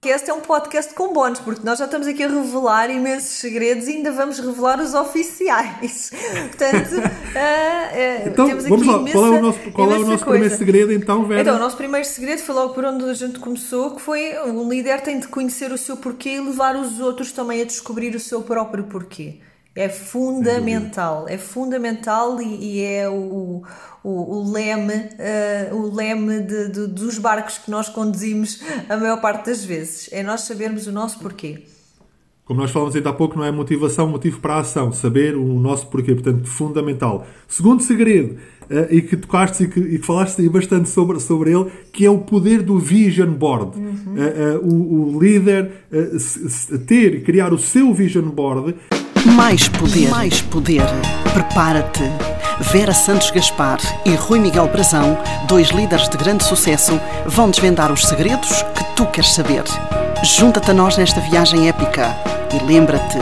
podcast é um podcast com bónus, porque nós já estamos aqui a revelar imensos segredos e ainda vamos revelar os oficiais. Portanto, uh, uh, então, temos vamos aqui lá. Imensa, qual é o nosso, qual é o nosso primeiro segredo, então, Vera? Então, o nosso primeiro segredo foi logo por onde a gente começou, que foi um líder tem de conhecer o seu porquê e levar os outros também a descobrir o seu próprio porquê. É fundamental, é fundamental e, e é o, o, o leme, uh, o leme de, de, dos barcos que nós conduzimos a maior parte das vezes. É nós sabermos o nosso porquê. Como nós falamos ainda há pouco, não é motivação, motivo para a ação. Saber o nosso porquê, portanto, fundamental. Segundo segredo, uh, e que tocaste e que, e que falaste bastante sobre, sobre ele, que é o poder do vision board. Uhum. Uh, o, o, líder ter, criar o seu vision board mais poder. Mais poder. Prepara-te. Vera Santos Gaspar e Rui Miguel Brazão, dois líderes de grande sucesso, vão desvendar os segredos que tu queres saber. Junta-te a nós nesta viagem épica e lembra-te,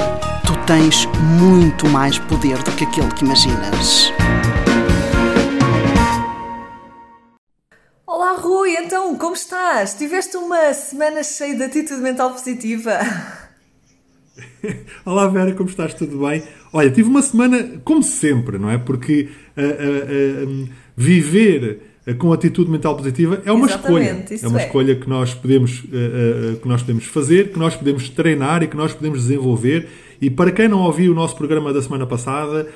tu tens muito mais poder do que aquele que imaginas. Olá Rui, então como estás? Tiveste uma semana cheia de atitude mental positiva? Olá Vera, como estás? Tudo bem? Olha, tive uma semana como sempre, não é? Porque uh, uh, uh, viver com atitude mental positiva é uma Exatamente, escolha. É uma é. escolha que nós, podemos, que nós podemos fazer, que nós podemos treinar e que nós podemos desenvolver. E para quem não ouviu o nosso programa da semana passada,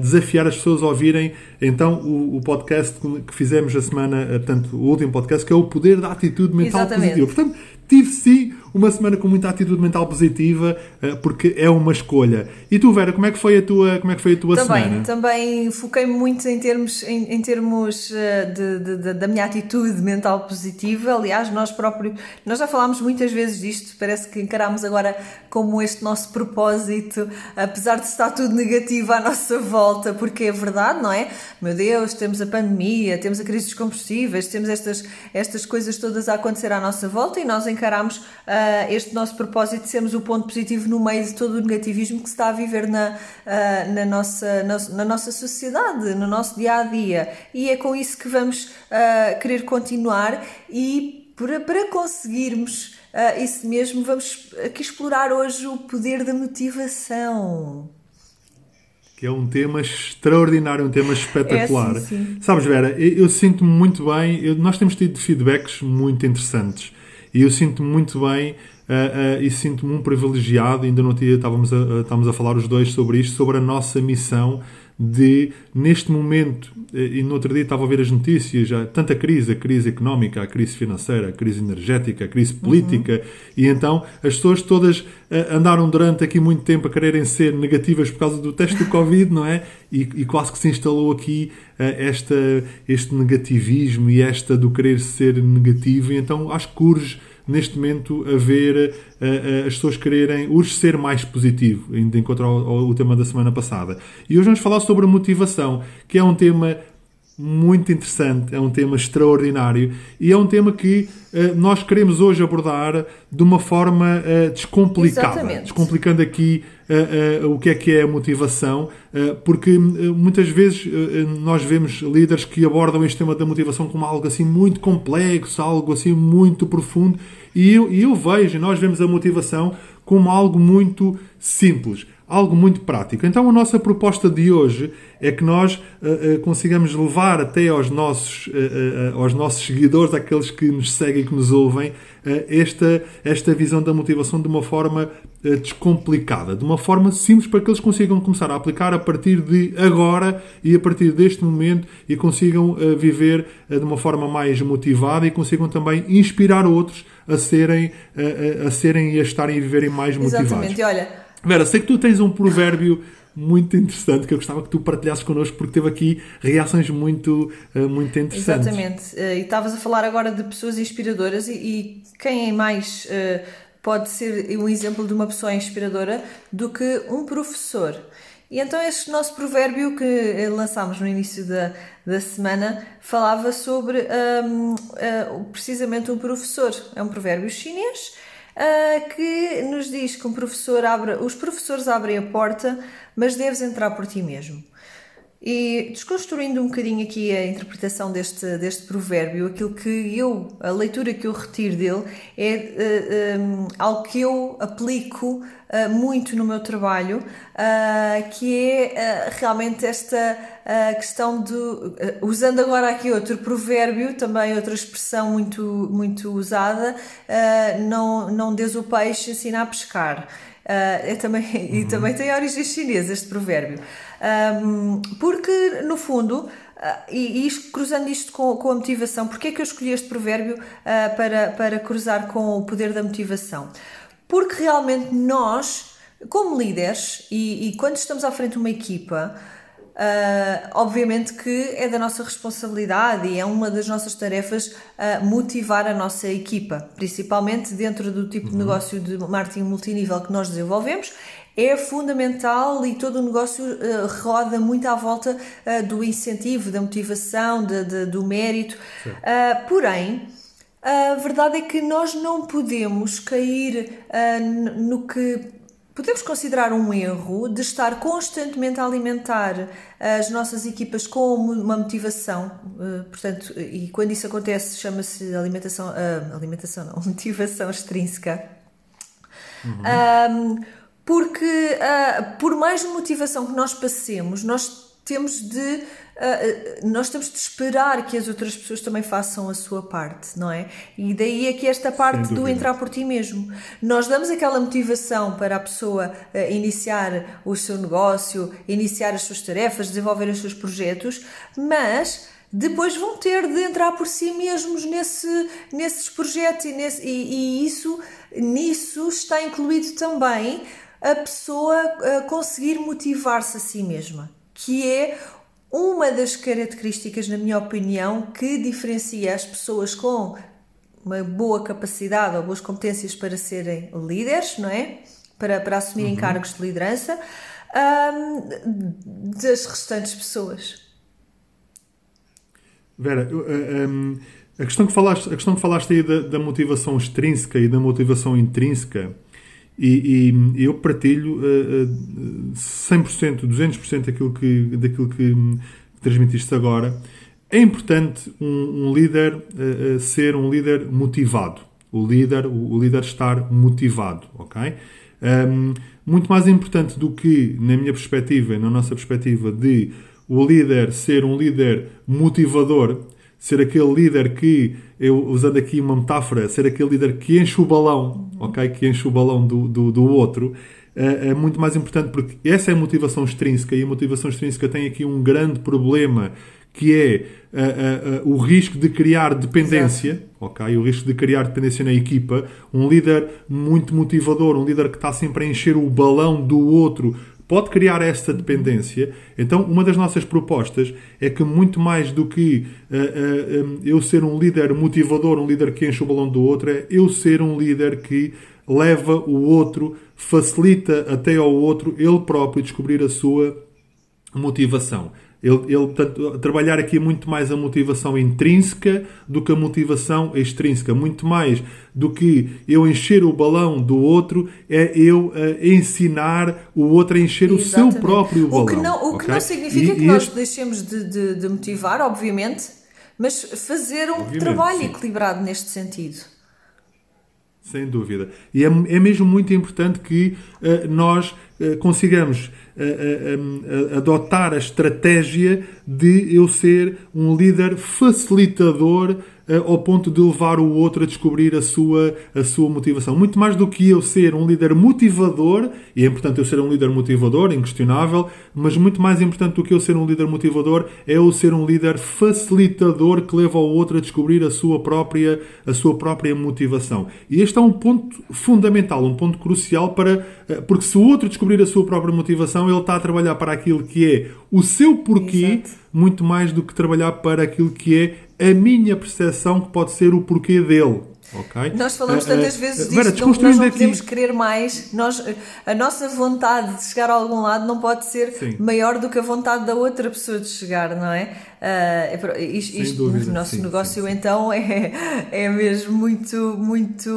desafiar as pessoas a ouvirem então o, o podcast que fizemos a semana, portanto, o último podcast, que é o poder da atitude mental Exatamente. positiva. Portanto, tive sim uma semana com muita atitude mental positiva, eh, porque é uma escolha. E tu, Vera, como é que foi a tua, como é que foi a tua também, semana? Também foquei-me muito em termos, em, em termos eh, de, de, de, da minha atitude mental positiva. Aliás, nós próprios, nós já falámos muitas vezes disto, parece que encaramos agora como este nosso propósito, apesar de estar tudo negativo à nossa volta, porque é verdade, não é? Meu Deus, temos a pandemia, temos a crise dos combustíveis, temos estas, estas coisas todas a acontecer à nossa volta e nós encaramos uh, este nosso propósito de sermos o ponto positivo no meio de todo o negativismo que se está a viver na, uh, na, nossa, na, na, nossa sociedade, no nosso dia a dia. E é com isso que vamos uh, querer continuar e para, para conseguirmos isso mesmo, vamos aqui explorar hoje o poder da motivação que é um tema extraordinário, um tema espetacular. É, sim, sim. Sabes, Vera, eu, eu sinto-me muito bem, eu, nós temos tido feedbacks muito interessantes e eu sinto-me muito bem uh, uh, e sinto-me um privilegiado. Ainda no dia estávamos a, estávamos a falar os dois sobre isto, sobre a nossa missão de, neste momento, e no outro dia estava a ver as notícias, já, tanta crise, a crise económica, a crise financeira, a crise energética, a crise política, uhum. e então as pessoas todas uh, andaram durante aqui muito tempo a quererem ser negativas por causa do teste do Covid, não é? E, e quase que se instalou aqui uh, esta, este negativismo e esta do querer ser negativo, e então acho que urge neste momento a ver uh, as pessoas quererem urge ser mais positivo, ainda encontrar o, o tema da semana passada. E hoje vamos falar sobre a motivação, que é um tema muito interessante, é um tema extraordinário e é um tema que uh, nós queremos hoje abordar de uma forma uh, descomplicada, Exatamente. descomplicando aqui uh, o que é que é a motivação, porque muitas vezes nós vemos líderes que abordam este tema da motivação como algo assim muito complexo, algo assim muito profundo, e eu, e eu vejo, nós vemos a motivação como algo muito simples algo muito prático. Então, a nossa proposta de hoje é que nós uh, uh, consigamos levar até aos nossos, uh, aos nossos seguidores, aqueles que nos seguem, que nos ouvem, esta, esta visão da motivação de uma forma descomplicada, de uma forma simples para que eles consigam começar a aplicar a partir de agora e a partir deste momento e consigam viver de uma forma mais motivada e consigam também inspirar outros a serem, a, a serem e a estarem e viverem mais motivados. Exatamente, olha Vera, sei que tu tens um provérbio muito interessante que eu gostava que tu partilhasses connosco porque teve aqui reações muito, uh, muito interessantes. Exatamente. Uh, e estavas a falar agora de pessoas inspiradoras e, quem é mais uh, pode ser um exemplo de uma pessoa inspiradora do que um professor. E então este nosso provérbio que lançámos no início da, da semana falava sobre um, precisamente um professor. É um provérbio chinês uh, que nos diz que um professor abre, os professores abrem a porta, mas deves entrar por ti mesmo. E desconstruindo um bocadinho aqui a interpretação deste, deste provérbio, aquilo que eu, a leitura que eu retiro dele é uh, eh, um, eh, algo que eu aplico uh, muito no meu trabalho, uh, que é realmente esta questão de, usando agora aqui outro provérbio, também outra expressão muito, muito usada, não, não des o peixe, ensina a pescar. É também, uhum. E também tem origens chinesas este provérbio. Um, porque, no fundo, Uh, e, e, cruzando isto com, com, a motivação, porque é que eu escolhi este provérbio uh, para, para cruzar com o poder da motivação? Porque realmente nós, como líderes, e, e quando estamos à frente de uma equipa, uh, obviamente que é da nossa responsabilidade e é uma das nossas tarefas motivar a nossa equipa, principalmente dentro do tipo uhum. de negócio de marketing multinível que nós desenvolvemos, é fundamental e todo o negócio uh, roda muito à volta uh, do incentivo, da motivação, de, de, do mérito. Uh, porém, a verdade é que nós não podemos cair no que podemos considerar um erro de estar constantemente a alimentar as nossas equipas com uma motivação, portanto, e quando isso acontece chama-se alimentação, alimentação não, motivação extrínseca. Uhum. Um, porque uh, por mais motivação que nós passemos, nós temos de uh, nós temos de esperar que as outras pessoas também façam a sua parte, não é? E daí é que esta parte do entrar por ti mesmo. Nós damos aquela motivação para a pessoa uh, iniciar o seu negócio, iniciar as suas tarefas, desenvolver os seus projetos, mas depois vão ter de entrar por si mesmos nesse, nesses projetos e, nesse, e, e isso nisso está incluído também a pessoa conseguir motivar-se a si mesma, que é uma das características, na minha opinião, que diferencia as pessoas com uma boa capacidade ou boas competências para serem líderes, não é? Para, para assumirem uhum. cargos de liderança, um, das restantes pessoas. Vera, um, a, questão que falaste, a questão que falaste aí da, da motivação extrínseca e da motivação intrínseca e, e, eu partilho uh, uh, 100%, 200% daquilo que, daquilo que transmitiste agora. É importante um, um líder uh, ser um líder motivado. O líder, o, líder estar motivado, ok? Um, muito mais importante do que, na minha perspectiva, na nossa perspectiva, de o líder ser um líder motivador, ser aquele líder que, eu usando aqui uma metáfora, ser aquele líder que enche o balão, ok? Que enche o balão do, do, do outro, é, é muito mais importante porque essa é a motivação extrínseca e a motivação extrínseca tem aqui um grande problema que é uh, uh, uh, o risco de criar dependência, Exato. ok? O risco de criar dependência na equipa. Um líder muito motivador, um líder que está sempre a encher o balão do outro pode criar esta dependência. Então, uma das nossas propostas é que, muito mais do que uh, uh, eu ser um líder motivador, um líder que enche o balão do outro, é eu ser um líder que leva o outro, facilita até ao outro ele próprio descobrir a sua motivação. Ele, ele portanto, trabalhar aqui muito mais a motivação intrínseca do que a motivação extrínseca. Muito mais do que eu encher o balão do outro, é eu uh, ensinar o outro a encher Exatamente. o seu próprio balão. O que não, o okay? que não significa e, que nós este... deixemos de, de, de, motivar, obviamente, mas fazer um obviamente, trabalho sim. equilibrado neste sentido. Sem dúvida. E é, é mesmo muito importante que uh, nós uh, consigamos uh, adotar a estratégia de eu ser um líder facilitador ao ponto de levar o outro a descobrir a sua, a sua motivação. Muito mais do que eu ser um líder motivador, e é importante eu ser um líder motivador, inquestionável, mas muito mais importante do que eu ser um líder motivador é eu ser um líder facilitador que leva o outro a descobrir a sua própria, a sua própria motivação. E este é um ponto fundamental, um ponto crucial para. Eh, porque se o outro descobrir a sua própria motivação, ele está a trabalhar para aquilo que é o seu porquê, Exato. muito mais do que trabalhar para aquilo que é a minha percepção que pode ser o porquê dele. ok? Nós falamos Uh, tantas uh, vezes Vera, disto, não, nós não aqui- podemos querer mais. Nós, a nossa vontade de chegar a algum lado não pode ser Sim. maior do que a vontade da outra pessoa de chegar, não é? Pro- isto, isto dúvida, no nosso sim, negócio, sim, então, é, é mesmo muito, muito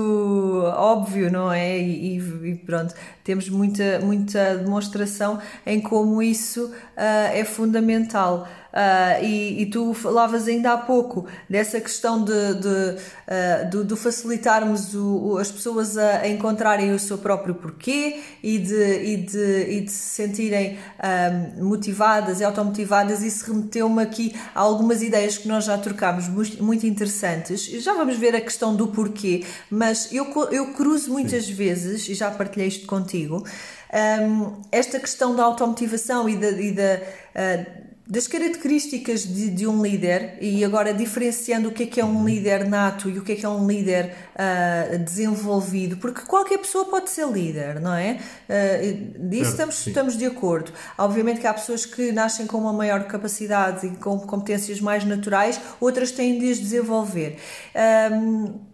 óbvio, não é? E, e- pronto, temos muita, muita demonstração em como isso ah, é fundamental. Ah, e, e tu falavas ainda há pouco dessa questão de, de, ah, do, do facilitarmos o- o- as pessoas a, a encontrarem o seu próprio porquê e de, e de, e de se sentirem ah, motivadas e automotivadas. Isso remeteu-me aqui a algumas ideias que nós já trocámos muito, interessantes. Já vamos ver a questão do porquê, mas eu, eu cruzo muitas vezes, e já partilhei isto contigo, ah, esta questão da automotivação e da. E da ah, das características de, de um líder e agora diferenciando o que é que é um líder nato e o que é que é um líder ah, desenvolvido, porque qualquer pessoa pode ser líder, não é? Ah, disso Certo, estamos, estamos de acordo. Obviamente que há pessoas que nascem com uma maior capacidade e com competências mais naturais, outras têm de as desenvolver. Ahm,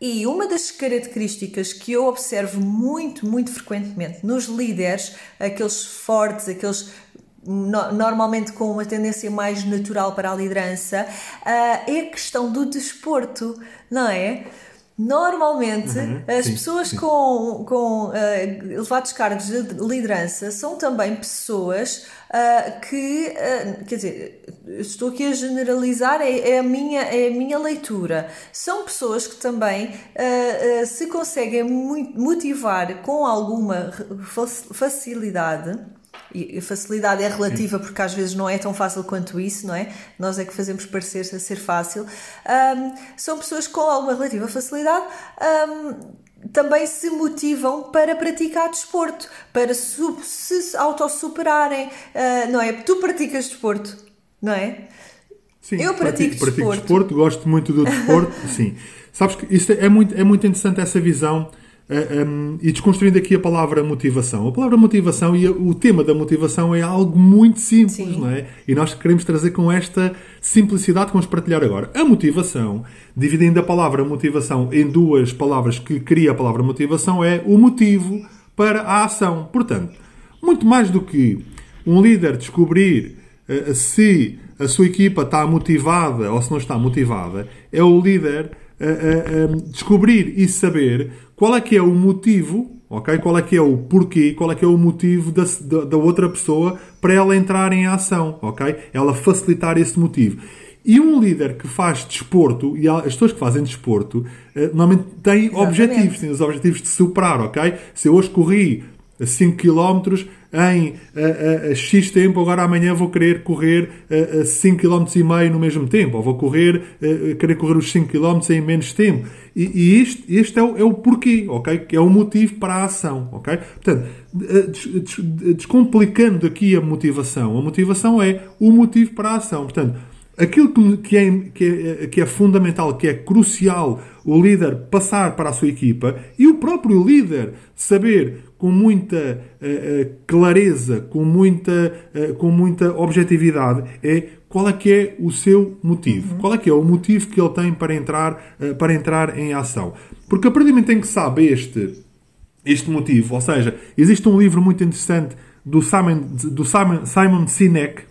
e uma das características que eu observo muito, muito frequentemente nos líderes, aqueles fortes, aqueles no- normalmente com uma tendência mais natural para a liderança, ah, é a questão do desporto, não é? Normalmente, Uhum, as sim, pessoas sim. com, com ah, elevados cargos de liderança são também pessoas ah, que, ah, quer dizer, estou aqui a generalizar, é, é a, minha, é a minha leitura. São pessoas que também se conseguem motivar com alguma fa- facilidade. E a facilidade é relativa porque às vezes não é tão fácil quanto isso, não é? Nós é que fazemos parecer a ser fácil. Ahm, são pessoas com alguma relativa facilidade. ahm, também se motivam para praticar desporto, para su- se autossuperarem, ah, não é? Tu praticas desporto, não é? Sim, Eu pratico pratico desporto. desporto, gosto muito do desporto, sim. Sabes que isso é muito, é muito interessante essa visão um, e desconstruindo aqui a palavra motivação. A palavra motivação e o tema da motivação é algo muito simples, Sim. não é? E nós queremos trazer com esta simplicidade que vamos partilhar agora. A motivação, dividindo a palavra motivação em duas palavras que cria a palavra motivação, é o motivo para a ação. Portanto, muito mais do que um líder descobrir eh, se a sua equipa está motivada ou se não está motivada, é o líder eh, eh, eh, descobrir e saber qual é que é o motivo, ok? Qual é que é o porquê, qual é que é o motivo da, da, da outra pessoa para ela entrar em ação, ok? Ela facilitar esse motivo. E um líder que faz desporto, e as pessoas que fazem desporto, eh, normalmente têm Exatamente. objetivos, têm os objetivos de superar, ok? Se eu hoje corri 5 km em X tempo, agora amanhã vou querer correr a, a 5 km e meio no mesmo tempo, ou vou correr, querer correr os 5 km em menos tempo. E, e isto, este é o, é o porquê, ok? É o motivo para a ação, ok? Portanto, des- des- descomplicando aqui a motivação, a motivação é o motivo para a ação. Portanto, aquilo que é, que, é, que é fundamental, que é crucial o líder passar para a sua equipa e o próprio líder saber com muita eh, clareza, com muita, eh, com muita objetividade, é qual é que é o seu motivo. Qual é que é o motivo que ele tem para entrar, eh, para entrar em ação. Porque a partir do momento em que sabe este, este motivo, ou seja, existe um livro muito interessante do Simon, do Simon, Simon Sinek,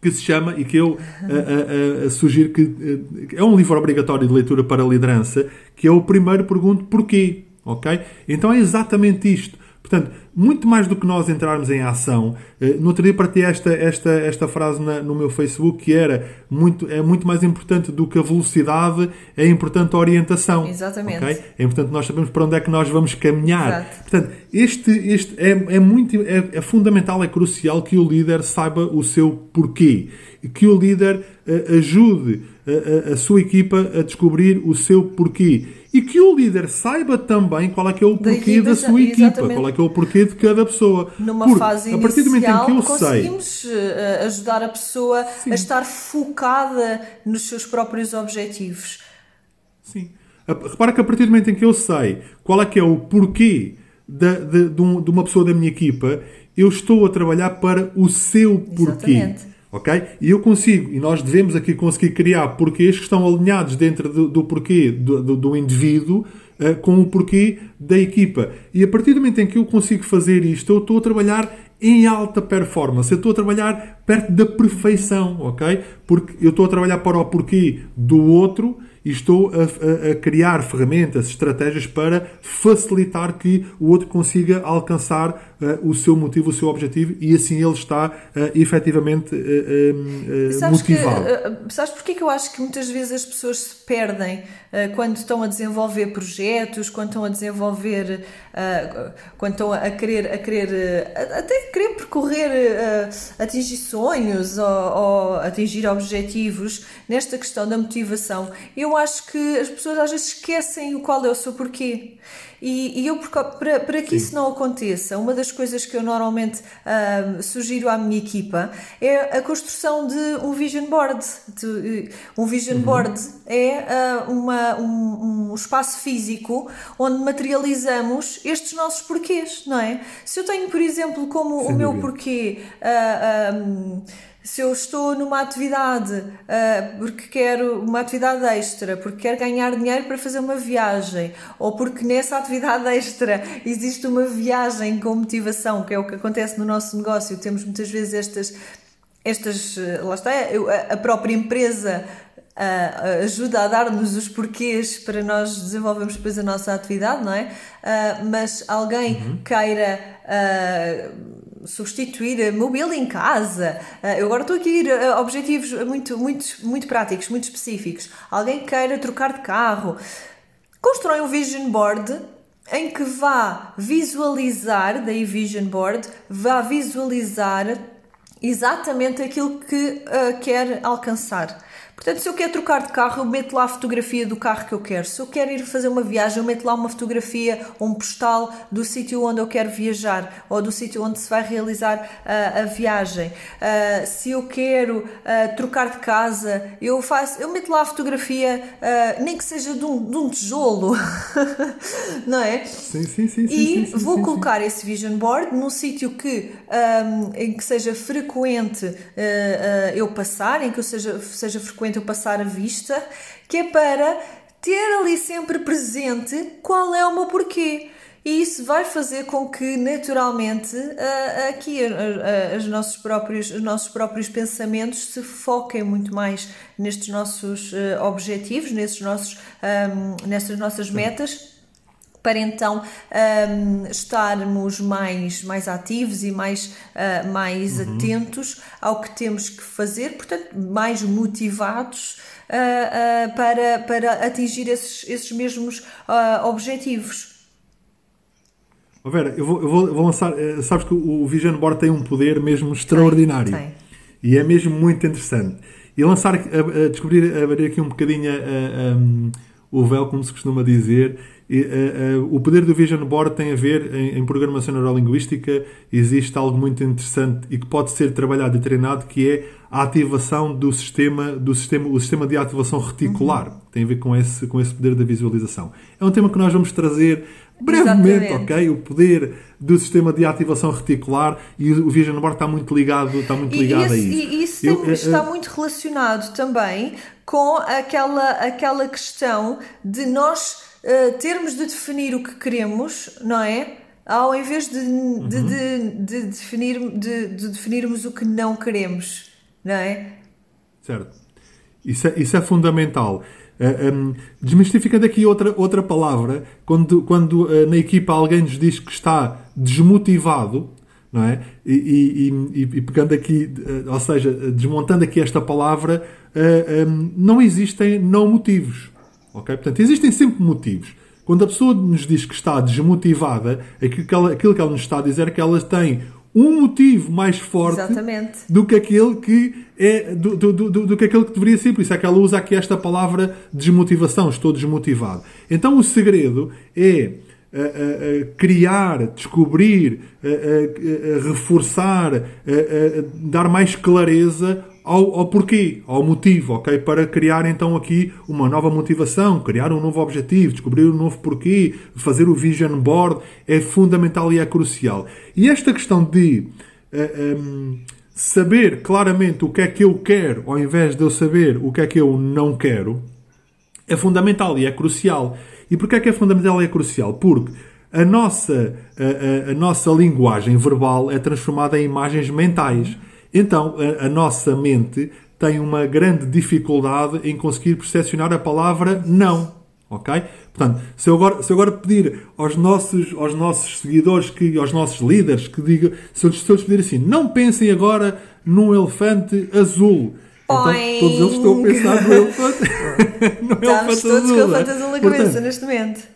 que se chama e que eu a, a, a, sugiro que é um livro obrigatório de leitura para a liderança, que é o primeiro pergunto porquê, ok? Então é exatamente isto. Portanto, muito mais do que nós entrarmos em ação, eh, no outro dia partilhei esta, esta, esta frase na- no meu Facebook que era muito, é muito mais importante do que a velocidade, é importante a orientação. Exatamente. ok? É importante nós sabermos para onde é que nós vamos caminhar. Exato. Portanto, este, este é, é muito é, é fundamental, é crucial que o líder saiba o seu porquê. E que o líder eh, ajude a, a- sua equipa a descobrir o seu porquê. E que o líder saiba também qual é que é o Da porquê equipa, da sua equipa, exatamente. qual é que é o porquê de cada pessoa. Numa Porque, fase a partir do momento em inicial, que eu sei conseguimos eh, ajudar a pessoa a estar focada nos seus próprios objetivos. Sim. Repara que a partir do momento em que eu sei qual é que é o porquê da- de, de um- de uma pessoa da minha equipa, eu estou a trabalhar para o seu porquê. Exatamente. Ok? E eu consigo, e nós devemos aqui conseguir criar porquês que estão alinhados dentro do, do porquê do, do, do indivíduo uh, com o porquê da equipa. E a partir do momento em que eu consigo fazer isto, eu estou a trabalhar em alta performance. Eu estou a trabalhar perto da perfeição, ok? Porque eu estou a trabalhar para o porquê do outro e estou a, a, a, criar ferramentas, estratégias para facilitar que o outro consiga alcançar uh, o seu motivo, o seu objetivo e assim ele está uh, efetivamente uh, sabes motivado. Que, sabes porquê que eu acho que muitas vezes as pessoas se perdem quando estão a desenvolver projetos, quando estão a desenvolver, quando estão a querer, a querer até querer percorrer, atingir sonhos ou, ou atingir objetivos nesta questão da motivação? Eu acho que as pessoas às vezes esquecem qual é o seu porquê. E, e eu, para, para que Sim. isso não aconteça, uma das coisas que eu normalmente sugiro à minha equipa é a construção de um vision board. De, um vision uhum. board é uh, uma, um, um, espaço físico onde materializamos estes nossos porquês, não é? Se eu tenho, por exemplo, como Sem o meu porquê. Uh, um, se eu estou numa atividade uh, porque quero uma atividade extra, porque quero ganhar dinheiro para fazer uma viagem, ou porque nessa atividade extra existe uma viagem com motivação, que é o que acontece no nosso negócio, temos muitas vezes estas, estas ah, lá está, a própria empresa Uh, ajuda a dar-nos os porquês para nós desenvolvermos depois a nossa atividade, não é? Uh, mas alguém uhum. queira uh, substituir mobília em casa. Ah, eu agora estou aqui a ir a objetivos muito, muito, muito práticos, muito específicos. Alguém queira trocar de carro. Constrói um vision board em que vá visualizar, daí vision board, vá visualizar exatamente aquilo que uh, quer alcançar. Portanto, se eu quero trocar de carro, eu meto lá a fotografia do carro que eu quero. Se eu quero ir fazer uma viagem, eu meto lá uma fotografia, um postal do sítio onde eu quero viajar ou do sítio onde se vai realizar uh, a viagem. Uh, se eu quero uh, trocar de casa, eu faço, eu meto lá a fotografia, nem que seja de um, de um tijolo, não é? Sim, sim, sim. E sim, sim, vou sim, colocar esse vision board num sítio que, um, em que seja frequente eu passar, em que eu seja, seja frequente eu passar a vista, que é para ter ali sempre presente qual é o meu porquê. E isso vai fazer com que, naturalmente, aqui os nossos próprios, os nossos próprios pensamentos se foquem muito mais nestes nossos eh, objetivos, nesses nossos, nessas nossas metas para então um, estarmos mais, mais ativos e mais, uh, mais uhum. atentos ao que temos que fazer, portanto, mais motivados uh, uh, para, para atingir esses, esses mesmos objetivos. Oh Vera, eu vou, eu vou, vou lançar. Eh, sabes que o Vision Board tem um poder mesmo extraordinário tem, tem. e é mesmo muito interessante. E lançar, a, a descobrir, abrir aqui um bocadinho a, um, o véu, como se costuma dizer, e, uh, uh, o poder do Vision Board tem a ver, em, em, programação neurolinguística, existe algo muito interessante e que pode ser trabalhado e treinado, que é a ativação do sistema, do sistema, o sistema de ativação reticular. Uhum. Tem a ver com esse, com esse poder da visualização. É um tema que nós vamos trazer brevemente, Exatamente. ok? O poder do sistema de ativação reticular e o Vision Board está muito ligado, está muito ligado e, a isso. E isso Eu, está uh, muito relacionado também com aquela, aquela questão de nós uh, termos de definir o que queremos, não é? Ao invés de, uhum. de, de, de, definir, de, de definirmos o que não queremos, não é? Certo. Isso é, isso é fundamental. Uh, eh, um, ehm, desmistificando aqui outra, outra palavra, quando, quando uh, na equipa alguém nos diz que está desmotivado, não é? E, e, e, pegando aqui, ou seja, desmontando aqui esta palavra, um, ehm, não existem não motivos. Okay? Portanto, existem sempre motivos. Quando a pessoa nos diz que está desmotivada, aquilo que ela, aquilo que ela nos está a dizer é que ela tem um motivo mais forte Exatamente. do que aquele que é do, do, do, do, que aquele que deveria ser. Por isso é que ela usa aqui esta palavra desmotivação. Estou desmotivado. Então o segredo é uh, uh, criar, descobrir, uh, reforçar, dar mais clareza ao, ao porquê, ao motivo, ok? Para criar então aqui uma nova motivação, criar um novo objetivo, descobrir um novo porquê, fazer o vision board é fundamental e é crucial. E esta questão de uh, eh, um, ehm, saber claramente o que é que eu quero, ao invés de eu saber o que é que eu não quero, é fundamental e é crucial. E porquê é que é fundamental e é crucial? Porque a nossa, a, a, a nossa linguagem verbal é transformada em imagens mentais. Então, a, a nossa mente tem uma grande dificuldade em conseguir percepcionar a palavra não. Ok? Portanto, se eu agora, se eu agora pedir aos nossos, aos nossos seguidores, que, aos nossos líderes, que digam, se eu, se eu lhes pedir assim, não pensem agora num elefante azul. Então, todos eles estão a pensar no elefante, no Estamos elefante todos azul. com o elefante azul na cabeça neste momento.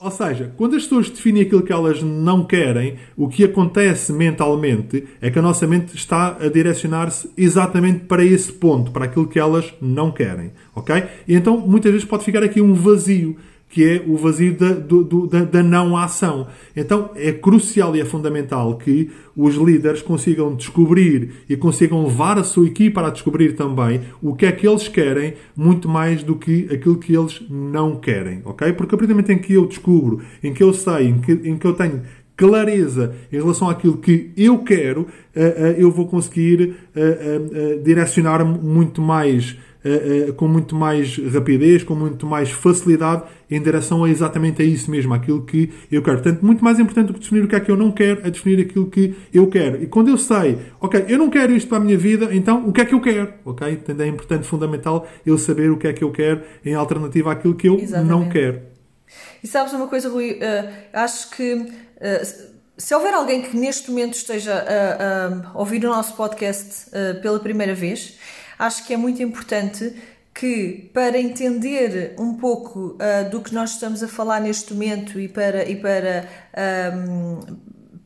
Ou seja, quando as pessoas definem aquilo que elas não querem, o que acontece mentalmente é que a nossa mente está a direcionar-se exatamente para esse ponto, para aquilo que elas não querem. Ok? E então muitas vezes pode ficar aqui um vazio que é o vazio da, do, da, da, não ação. Então é crucial e é fundamental que os líderes consigam descobrir e consigam levar a sua equipa a descobrir também o que é que eles querem, muito mais do que aquilo que eles não querem, ok? Porque a partir do momento em que eu descubro, em que eu sei, em que, em que eu tenho clareza em relação àquilo que eu quero, eh, eh, eu vou conseguir eh, direcionar muito mais uh, uh, com muito mais rapidez, com muito mais facilidade em direção a exatamente a isso mesmo, aquilo que eu quero. Portanto, muito mais importante do que definir o que é que eu não quero, é definir aquilo que eu quero. E quando eu sei, ok, eu não quero isto para a minha vida, então o que é que eu quero? Ok? Portanto, é importante, fundamental, eu saber o que é que eu quero em alternativa àquilo que eu exatamente. não quero. E sabes uma coisa, Rui? Uh, acho que se houver alguém que neste momento esteja a, a ouvir o nosso podcast uh, pela primeira vez acho que é muito importante que para entender um pouco uh, do que nós estamos a falar neste momento e para, e para, um,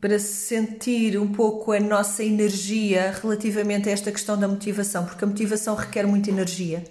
para sentir um pouco a nossa energia relativamente a esta questão da motivação, porque a motivação requer muita energia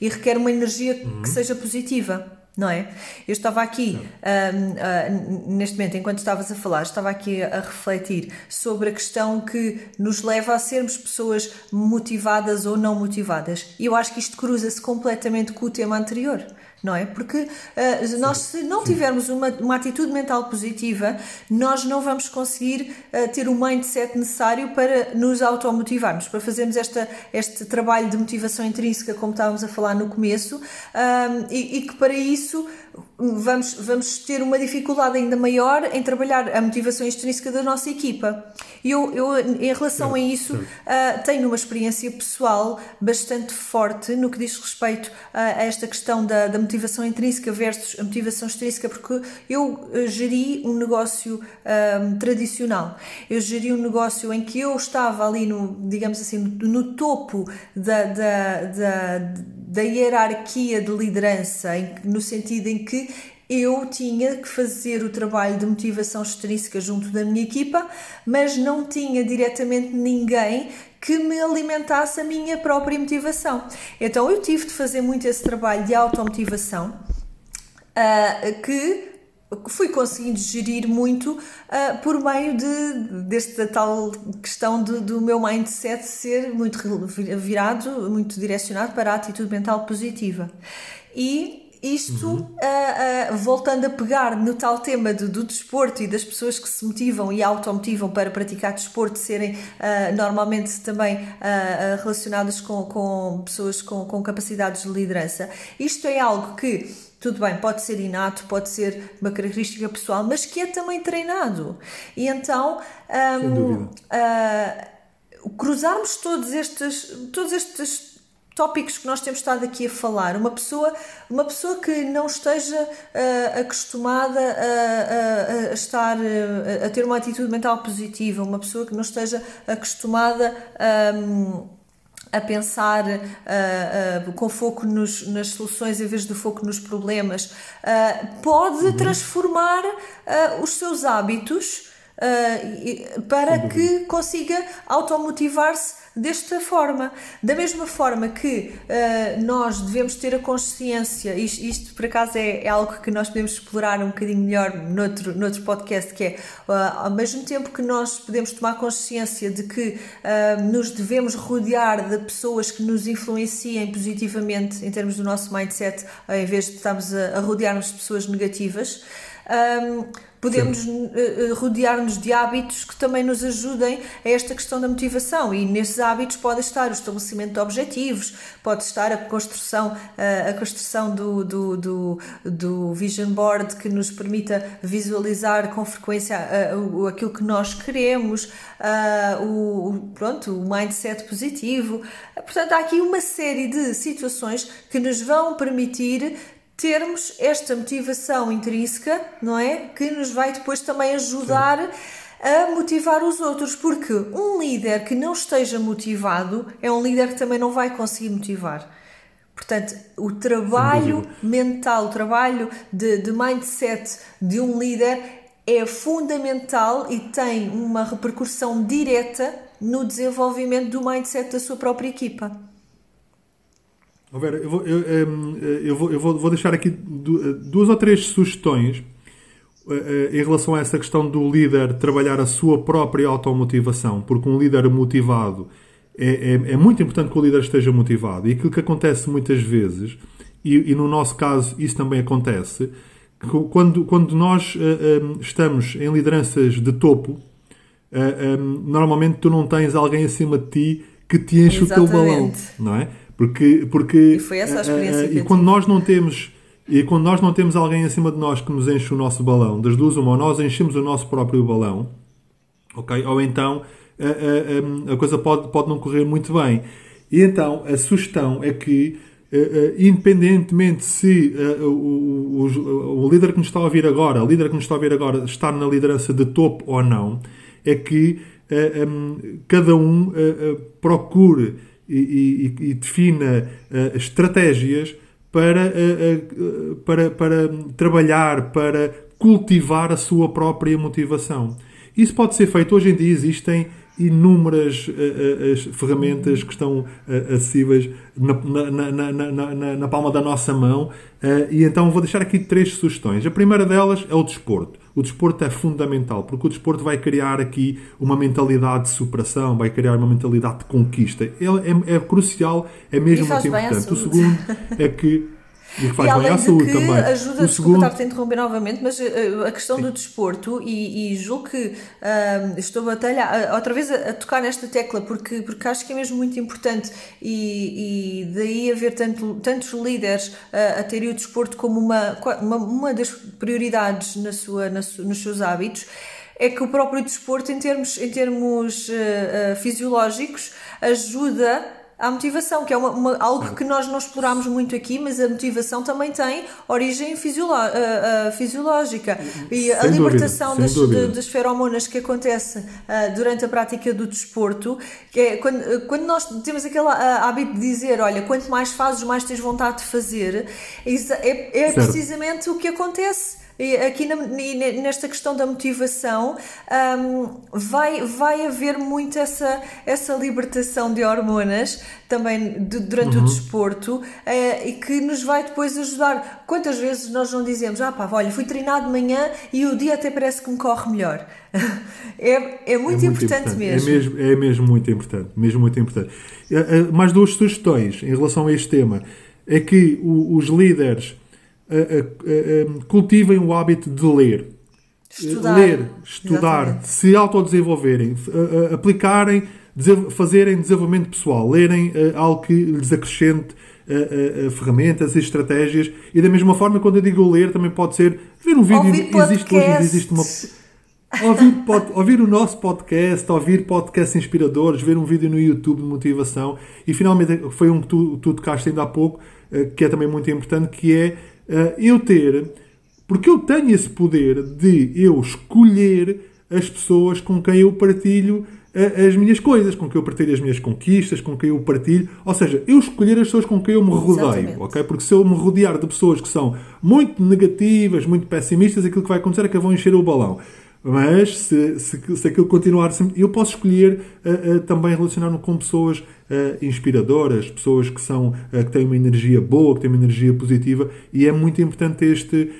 e requer uma energia uhum. que seja positiva não é? Eu estava aqui, uh, neste momento, enquanto estavas a falar, estava aqui a, a, refletir sobre a questão que nos leva a sermos pessoas motivadas ou não motivadas. E eu acho que isto cruza-se completamente com o tema anterior não é? Porque uh, nós, se não tivermos uma, uma atitude mental positiva, nós não vamos conseguir uh, ter o mindset necessário para nos automotivarmos, para fazermos esta, este trabalho de motivação intrínseca, como estávamos a falar no começo, e, e que para isso vamos, vamos ter uma dificuldade ainda maior em trabalhar a motivação extrínseca da nossa equipa. Eu, eu, em relação a isso, uh, tenho uma experiência pessoal bastante forte no que diz respeito a, a esta questão da, da, motivação intrínseca versus a motivação extrínseca, porque eu uh, geri um negócio uh, tradicional. Eu geri um negócio em que eu estava ali no, digamos assim, no, no topo da, da, da da hierarquia de liderança, em, no sentido em que eu tinha que fazer o trabalho de motivação extrínseca junto da minha equipa, mas não tinha diretamente ninguém que me alimentasse a minha própria motivação. Então eu tive de fazer muito esse trabalho de automotivação, uh, que fui conseguindo gerir muito uh, por meio de, desta tal questão de, do meu mindset ser muito virado, muito direcionado para a atitude mental positiva. E isto, uhum. uh, uh, voltando a pegar no tal tema do, do, desporto e das pessoas que se motivam e automotivam para praticar desporto, serem uh, normalmente também relacionadas com, com pessoas com, com capacidades de liderança, isto é algo que tudo bem, pode ser inato, pode ser uma característica pessoal, mas que é também treinado. E então, um, uh, cruzarmos todos estes, todos estes tópicos que nós temos estado aqui a falar, uma pessoa, uma pessoa que não esteja uh, acostumada a, a, a estar a, a, ter uma atitude mental positiva, uma pessoa que não esteja acostumada a um, a pensar uh, uh, com foco nos, nas soluções em vez de foco nos problemas, uh, pode uhum. transformar os seus hábitos para que consiga automotivar-se desta forma. Da mesma forma que uh, nós devemos ter a consciência, isto, isto por acaso é, é, algo que nós podemos explorar um bocadinho melhor noutro, noutro podcast, que é uh, ao mesmo tempo que nós podemos tomar consciência de que uh, nos devemos rodear de pessoas que nos influenciem positivamente em termos do nosso mindset, em vez de estarmos a, a de pessoas negativas. Um, podemos uh, rodear-nos de hábitos que também nos ajudem a esta questão da motivação e nesses hábitos pode estar o estabelecimento de objetivos, pode estar a construção, uh, a construção do, do, do, do, vision board que nos permita visualizar com frequência uh, aquilo que nós queremos, o, pronto, o mindset positivo. Portanto, há aqui uma série de situações que nos vão permitir termos esta motivação intrínseca, não é? Que nos vai depois também ajudar Sim. a motivar os outros, porque um líder que não esteja motivado é um líder que também não vai conseguir motivar. Portanto, o trabalho mental, o trabalho de, de mindset de um líder é fundamental e tem uma repercussão direta no desenvolvimento do mindset da sua própria equipa. Vera, eu, vou, eu, eu, vou, eu vou, deixar aqui duas ou três sugestões eh, eh, em relação a essa questão do líder trabalhar a sua própria automotivação, porque um líder motivado é, é, é muito importante que o líder esteja motivado. E aquilo que acontece muitas vezes, e, e no nosso caso isso também acontece, que quando, quando nós uh, um, estamos em lideranças de topo, uh, um, normalmente tu não tens alguém acima de ti que te enche Exatamente. o teu balão, não é? Porque, porque e foi essa a experiência. Uh, e quando nós não temos e quando nós não temos alguém acima de nós que nos enche o nosso balão, das duas uma, ou nós enchemos o nosso próprio balão, ok? Ou então a, a, a coisa pode, pode não correr muito bem. E então a sugestão é que, independentemente se o, o, o, líder que nos está a ouvir agora, o líder que nos está a ouvir agora, está na liderança de topo ou não, é que cada um procure e, e, e defina uh, estratégias para, uh, para, para trabalhar, para cultivar a sua própria motivação. Isso pode ser feito. Hoje em dia existem inúmeras uh, ferramentas que estão uh, acessíveis na, na, na, na, palma da nossa mão. Uh, e então vou deixar aqui três sugestões. A primeira delas é o desporto. O desporto é fundamental, porque o desporto vai criar aqui uma mentalidade de superação, vai criar uma mentalidade de conquista. É, é, é crucial, é mesmo muito importante. O segundo é que e que faz e além bem à saúde também. Ajuda, o desculpa segundo... estar-te a interromper novamente, mas uh, a questão Sim. do desporto, e, e julgo que uh, estou a batalhar uh, outra vez a, a, tocar nesta tecla, porque, porque acho que é mesmo muito importante, e, e daí haver tanto, tantos líderes uh, a terem o desporto como uma, uma, uma das prioridades na sua, na su, nos seus hábitos é que o próprio desporto, em termos, em termos uh, uh, fisiológicos, ajuda à motivação, que é uma, uma, algo que nós não exploramos muito aqui, mas a motivação também tem origem uh, uh, fisiológica. E sem a libertação das, de, das feromonas que acontece uh, durante a prática do desporto, que é quando, quando nós temos aquele hábito de dizer, olha, quanto mais fazes, mais tens vontade de fazer, é, é precisamente o que acontece e aqui na, nesta questão da motivação um, vai, vai haver muito essa, essa libertação de hormonas também de, durante uhum. o desporto uh, e que nos vai depois ajudar. Quantas vezes nós não dizemos, ah pá, olha, fui treinar de manhã e o dia até parece que me corre melhor. é, é, muito, é muito importante, importante, mesmo. É mesmo. É mesmo muito importante, mesmo muito importante. Eh, eh, mais duas sugestões em relação a este tema. É que os líderes cultivem o hábito de ler. Estudar. Ler, estudar, Exatamente. se autodesenvolverem, aplicarem, fazerem desenvolvimento pessoal, lerem algo que lhes acrescente ferramentas e estratégias. E da mesma forma, quando eu digo ler, também pode ser ver um vídeo. Ouvir existe hoje existe uma. Ouvir, pod, ouvir o nosso podcast, ouvir podcasts inspiradores, ver um vídeo no YouTube de motivação e finalmente foi um que tu, tu tocaste ainda há pouco, que é também muito importante, que é eu ter, porque eu tenho esse poder de eu escolher as pessoas com quem eu partilho uh, as minhas coisas, com quem eu partilho as minhas conquistas, com quem eu partilho, ou seja, eu escolher as pessoas com quem eu me rodeio, Exatamente. ok? Porque se eu me rodear de pessoas que são muito negativas, muito pessimistas, aquilo que vai acontecer é que vão encher o balão. Mas se, se, se aquilo continuar eu posso escolher uh, uh, também relacionar-me com pessoas uh, inspiradoras, pessoas que são que têm uma energia boa, que têm uma energia positiva, e é muito importante este,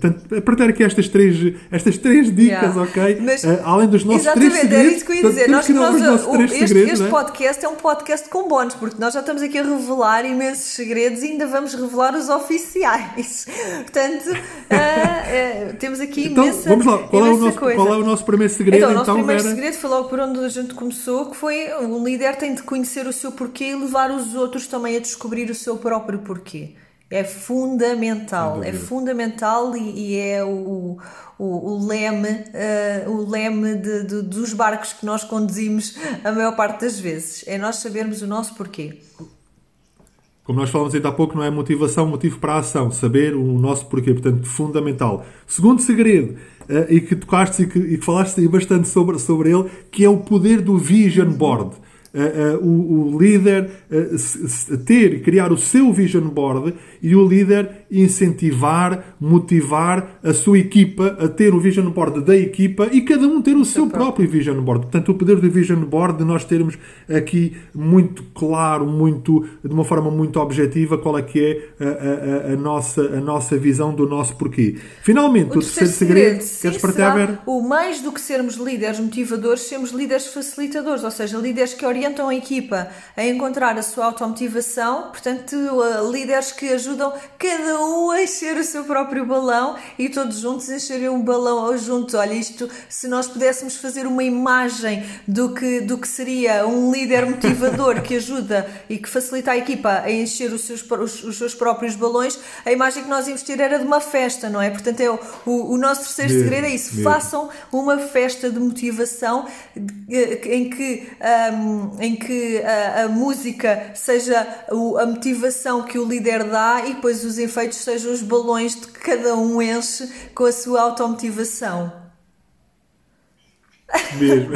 portanto, partilhar aqui estas três, estas três dicas, yeah. ok? Mas, além dos nossos três segredos. Exatamente, isso que eu ia dizer. Nós, nós, o, este, segredos, este é? podcast é um podcast com bónus, porque nós já estamos aqui a revelar imensos segredos e ainda vamos revelar os oficiais. Portanto, temos aqui então, imensa, vamos lá. Qual é o nosso nosso, qual é o nosso primeiro segredo? Então, o nosso então, primeiro era... segredo foi logo por onde a gente começou, que foi um líder tem de conhecer o seu porquê e levar os outros também a descobrir o seu próprio porquê. É fundamental, é fundamental e, e é o, o, o leme, uh, o leme de, de, dos barcos que nós conduzimos a maior parte das vezes. É nós sabermos o nosso porquê. Como nós falamos ainda há pouco, não é motivação, motivo para a ação. Saber o nosso porquê, portanto, fundamental. Segundo segredo, uh, e que tocaste e que, e que falaste bastante sobre, sobre ele, que é o poder do Vision Board. Uh, uh, o, o, líder uh, ter, criar o seu vision board e o líder incentivar, motivar a sua equipa a ter o vision board da equipa e cada um ter o seu próprio vision board. Portanto, o poder do vision board de nós termos aqui muito claro, muito de uma forma muito objetiva qual é que é a, a, a nossa, a nossa visão do nosso porquê. Finalmente, o, o terceiro, segredo, segredo queres partilhar, Vera? O mais do que sermos líderes motivadores, sermos líderes facilitadores, ou seja, líderes que orientam a equipa a encontrar a sua automotivação, portanto, líderes que ajudam cada um a encher o seu próprio balão e todos juntos encherem um balão juntos. Olha, isto, se nós pudéssemos fazer uma imagem do que, do que seria um líder motivador que ajuda e que facilita a equipa a encher os seus, os, os seus próprios balões, a imagem que nós íamos ter era de uma festa, não é? Portanto, é o, o, o nosso terceiro mesmo, segredo é isso. Mesmo. Façam uma festa de motivação em que, um, em que a, a música seja a motivação que o líder dá e depois os efeitos sejam os balões de que cada um enche com a sua automotivação. Mesmo.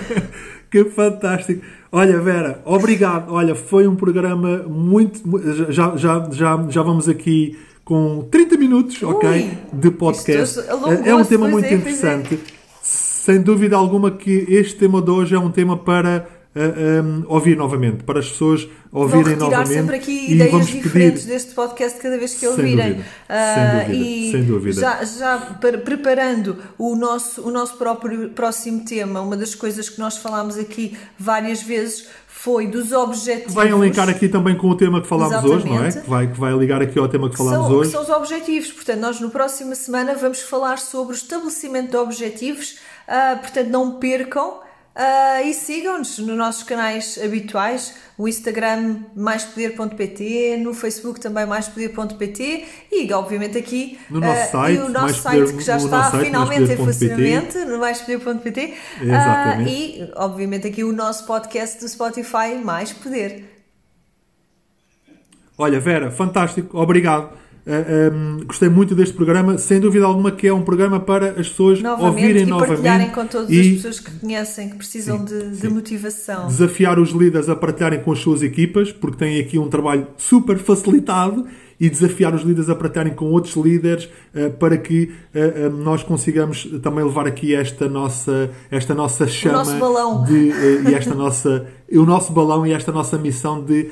que fantástico. Olha, Vera, obrigado. Olha, foi um programa muito. Já, já, já, já vamos aqui com 30 minutos, Ui, ok? De podcast. É um tema muito é, é. interessante. Sem dúvida alguma que este tema de hoje é um tema para uh, um, ouvir novamente, para as pessoas ouvirem novamente. sempre aqui ideias diferentes pedir... deste podcast cada vez que ouvirem. Dúvida, uh, sem dúvida, e sem dúvida. Já, já preparando o nosso, o nosso próprio próximo tema, uma das coisas que nós falámos aqui várias vezes foi dos objetivos. Vai linkar aqui também com o tema que falámos Exatamente. hoje, não é? Que vai, que vai ligar aqui ao tema que falámos são, hoje. Que são os objetivos. Portanto, nós no próxima semana vamos falar sobre o estabelecimento de objetivos. Uh, portanto, não percam. Uh, e sigam-nos nos nossos canais habituais, o Instagram maispoder.pt, no Facebook também maispoder.pt e obviamente aqui no nosso uh, site, o nosso site poder, que já está site, finalmente em funcionamento no maispoder.pt uh, e obviamente aqui o nosso podcast do Spotify Mais Poder. Olha Vera, fantástico, obrigado. Uh, eh, um, ehm, gostei muito deste programa, sem dúvida alguma que é um programa para as pessoas novamente, ouvirem e novamente. partilharem com todas e, as pessoas que conhecem, que precisam sim, de, de, motivação. Desafiar os líderes a partilharem com as suas equipas, porque têm aqui um trabalho super facilitado e desafiar os líderes a partilharem com outros líderes uh, para que uh, uh, nós consigamos também levar aqui esta nossa, esta nossa chama. O nosso balão. De, e esta nossa, o nosso balão e esta nossa missão de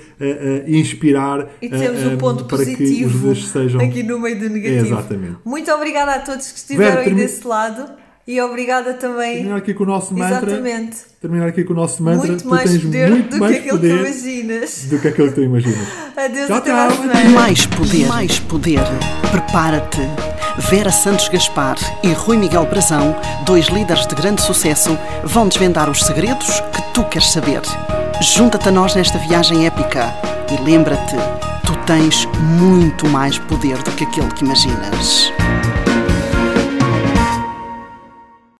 inspirar. E temos um ponto para positivo que os sejam... aqui no meio do negativo. É, exatamente. Muito obrigada a todos que estiveram Vera, aí desse lado. E obrigada também. Terminar aqui com o nosso mantra. Exatamente. Terminar aqui com o nosso mantra. Muito tu mais tens poder muito do mais que aquilo que tu imaginas. Do que aquilo que tu imaginas. Adeus, tchau, até tchau. Mais poder. Mais poder. Prepara-te. Vera Santos Gaspar e Rui Miguel Brazão, dois líderes de grande sucesso, vão desvendar os segredos que tu queres saber. Junta-te a nós nesta viagem épica e lembra-te, tu tens muito mais poder do que aquele que imaginas.